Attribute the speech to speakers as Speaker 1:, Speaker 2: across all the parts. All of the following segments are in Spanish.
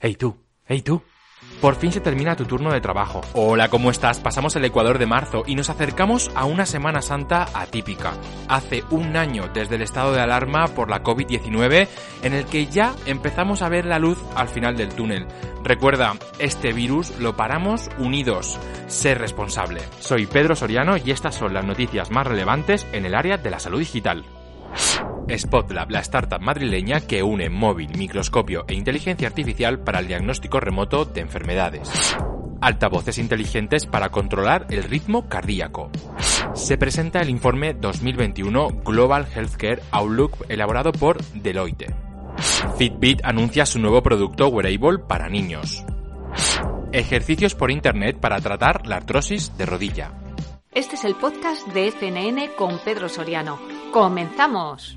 Speaker 1: Hey tú, hey tú. Por fin se termina tu turno de trabajo. Hola, ¿cómo estás? Pasamos el Ecuador de marzo y nos acercamos a una Semana Santa atípica. Hace un año desde el estado de alarma por la COVID-19 en el que ya empezamos a ver la luz al final del túnel. Recuerda, este virus lo paramos unidos. Ser responsable. Soy Pedro Soriano y estas son las noticias más relevantes en el área de la salud digital. Spotlab, la startup madrileña que une móvil, microscopio e inteligencia artificial para el diagnóstico remoto de enfermedades. Altavoces inteligentes para controlar el ritmo cardíaco. Se presenta el informe 2021 Global Healthcare Outlook elaborado por Deloitte. Fitbit anuncia su nuevo producto wearable para niños. Ejercicios por Internet para tratar la artrosis de rodilla.
Speaker 2: Este es el podcast de FNN con Pedro Soriano. ¡Comenzamos!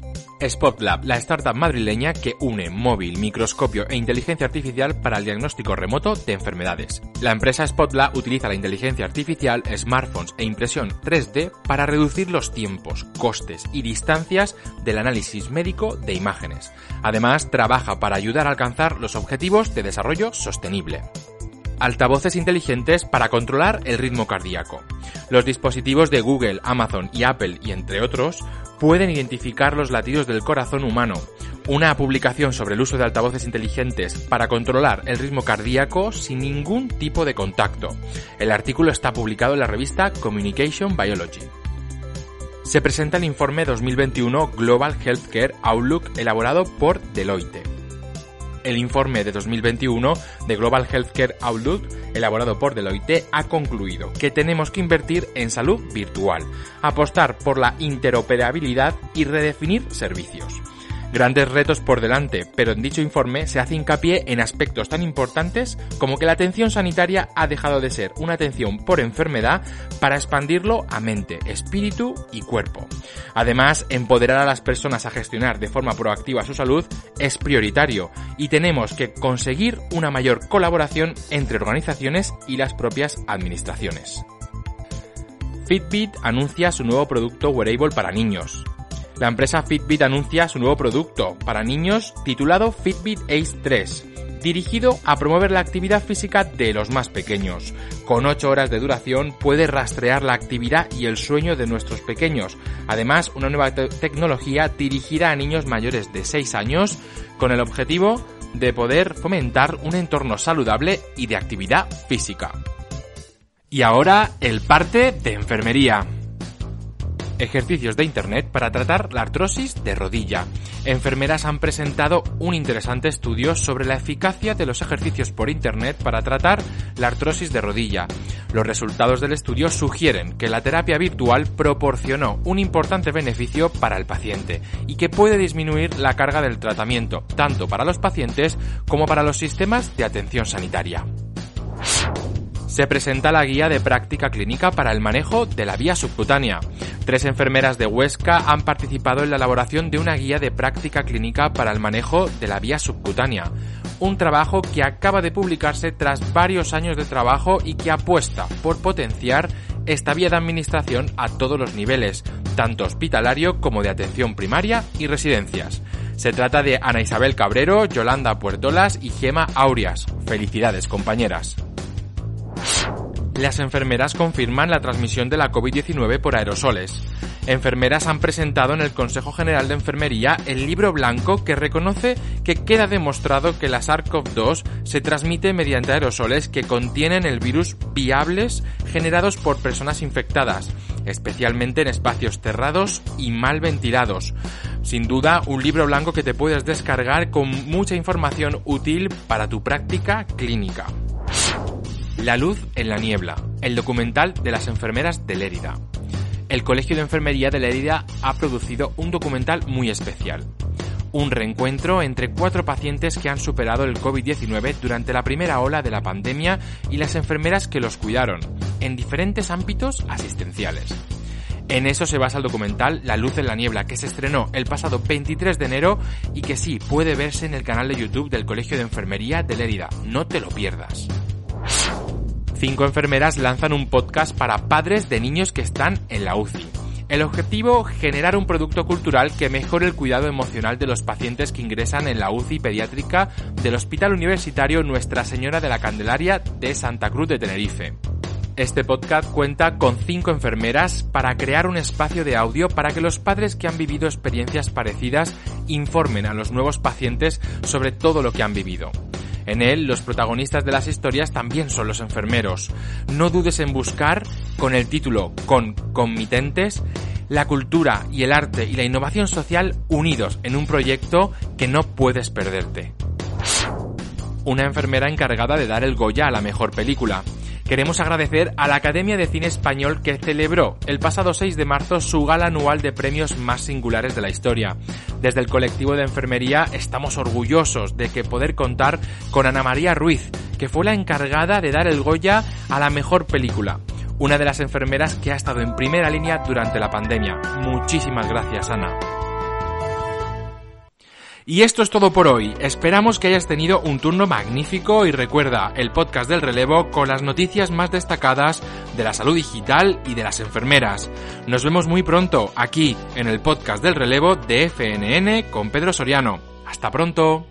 Speaker 1: Spotlab, la startup madrileña que une móvil, microscopio e inteligencia artificial para el diagnóstico remoto de enfermedades. La empresa Spotlab utiliza la inteligencia artificial, smartphones e impresión 3D para reducir los tiempos, costes y distancias del análisis médico de imágenes. Además, trabaja para ayudar a alcanzar los objetivos de desarrollo sostenible altavoces inteligentes para controlar el ritmo cardíaco. Los dispositivos de Google, Amazon y Apple, y entre otros, pueden identificar los latidos del corazón humano. Una publicación sobre el uso de altavoces inteligentes para controlar el ritmo cardíaco sin ningún tipo de contacto. El artículo está publicado en la revista Communication Biology. Se presenta el informe 2021 Global Healthcare Outlook elaborado por Deloitte el informe de 2021 de Global Healthcare Outlook, elaborado por Deloitte, ha concluido que tenemos que invertir en salud virtual, apostar por la interoperabilidad y redefinir servicios grandes retos por delante, pero en dicho informe se hace hincapié en aspectos tan importantes como que la atención sanitaria ha dejado de ser una atención por enfermedad para expandirlo a mente, espíritu y cuerpo. Además, empoderar a las personas a gestionar de forma proactiva su salud es prioritario y tenemos que conseguir una mayor colaboración entre organizaciones y las propias administraciones. Fitbit anuncia su nuevo producto wearable para niños la empresa Fitbit anuncia su nuevo producto para niños titulado Fitbit Ace 3 dirigido a promover la actividad física de los más pequeños. Con 8 horas de duración puede rastrear la actividad y el sueño de nuestros pequeños. Además, una nueva tecnología dirigirá a niños mayores de 6 años con el objetivo de poder fomentar un entorno saludable y de actividad física. Y ahora el parte de enfermería ejercicios de Internet para tratar la artrosis de rodilla. Enfermeras han presentado un interesante estudio sobre la eficacia de los ejercicios por Internet para tratar la artrosis de rodilla. Los resultados del estudio sugieren que la terapia virtual proporcionó un importante beneficio para el paciente y que puede disminuir la carga del tratamiento, tanto para los pacientes como para los sistemas de atención sanitaria se presenta la guía de práctica clínica para el manejo de la vía subcutánea. Tres enfermeras de Huesca han participado en la elaboración de una guía de práctica clínica para el manejo de la vía subcutánea, un trabajo que acaba de publicarse tras varios años de trabajo y que apuesta por potenciar esta vía de administración a todos los niveles, tanto hospitalario como de atención primaria y residencias. Se trata de Ana Isabel Cabrero, Yolanda Puertolas y Gema Aurias. Felicidades, compañeras. Las enfermeras confirman la transmisión de la COVID-19 por aerosoles. Enfermeras han presentado en el Consejo General de Enfermería el libro blanco que reconoce que queda demostrado que la SARS-CoV-2 se transmite mediante aerosoles que contienen el virus viables generados por personas infectadas, especialmente en espacios cerrados y mal ventilados. Sin duda, un libro blanco que te puedes descargar con mucha información útil para tu práctica clínica. La luz en la niebla, el documental de las enfermeras de Lérida. El Colegio de Enfermería de Lérida ha producido un documental muy especial. Un reencuentro entre cuatro pacientes que han superado el COVID-19 durante la primera ola de la pandemia y las enfermeras que los cuidaron, en diferentes ámbitos asistenciales. En eso se basa el documental La luz en la niebla, que se estrenó el pasado 23 de enero y que sí puede verse en el canal de YouTube del Colegio de Enfermería de Lérida. No te lo pierdas. Cinco enfermeras lanzan un podcast para padres de niños que están en la UCI. El objetivo, generar un producto cultural que mejore el cuidado emocional de los pacientes que ingresan en la UCI pediátrica del Hospital Universitario Nuestra Señora de la Candelaria de Santa Cruz de Tenerife. Este podcast cuenta con cinco enfermeras para crear un espacio de audio para que los padres que han vivido experiencias parecidas informen a los nuevos pacientes sobre todo lo que han vivido. En él, los protagonistas de las historias también son los enfermeros. No dudes en buscar, con el título Con Conmitentes, la cultura y el arte y la innovación social unidos en un proyecto que no puedes perderte. Una enfermera encargada de dar el Goya a la mejor película queremos agradecer a la Academia de Cine Español que celebró el pasado 6 de marzo su gala anual de premios más singulares de la historia. Desde el colectivo de enfermería estamos orgullosos de que poder contar con Ana María Ruiz, que fue la encargada de dar el Goya a la mejor película. Una de las enfermeras que ha estado en primera línea durante la pandemia. Muchísimas gracias, Ana. Y esto es todo por hoy. Esperamos que hayas tenido un turno magnífico y recuerda el podcast del relevo con las noticias más destacadas de la salud digital y de las enfermeras. Nos vemos muy pronto aquí en el podcast del relevo de FNN con Pedro Soriano. Hasta pronto.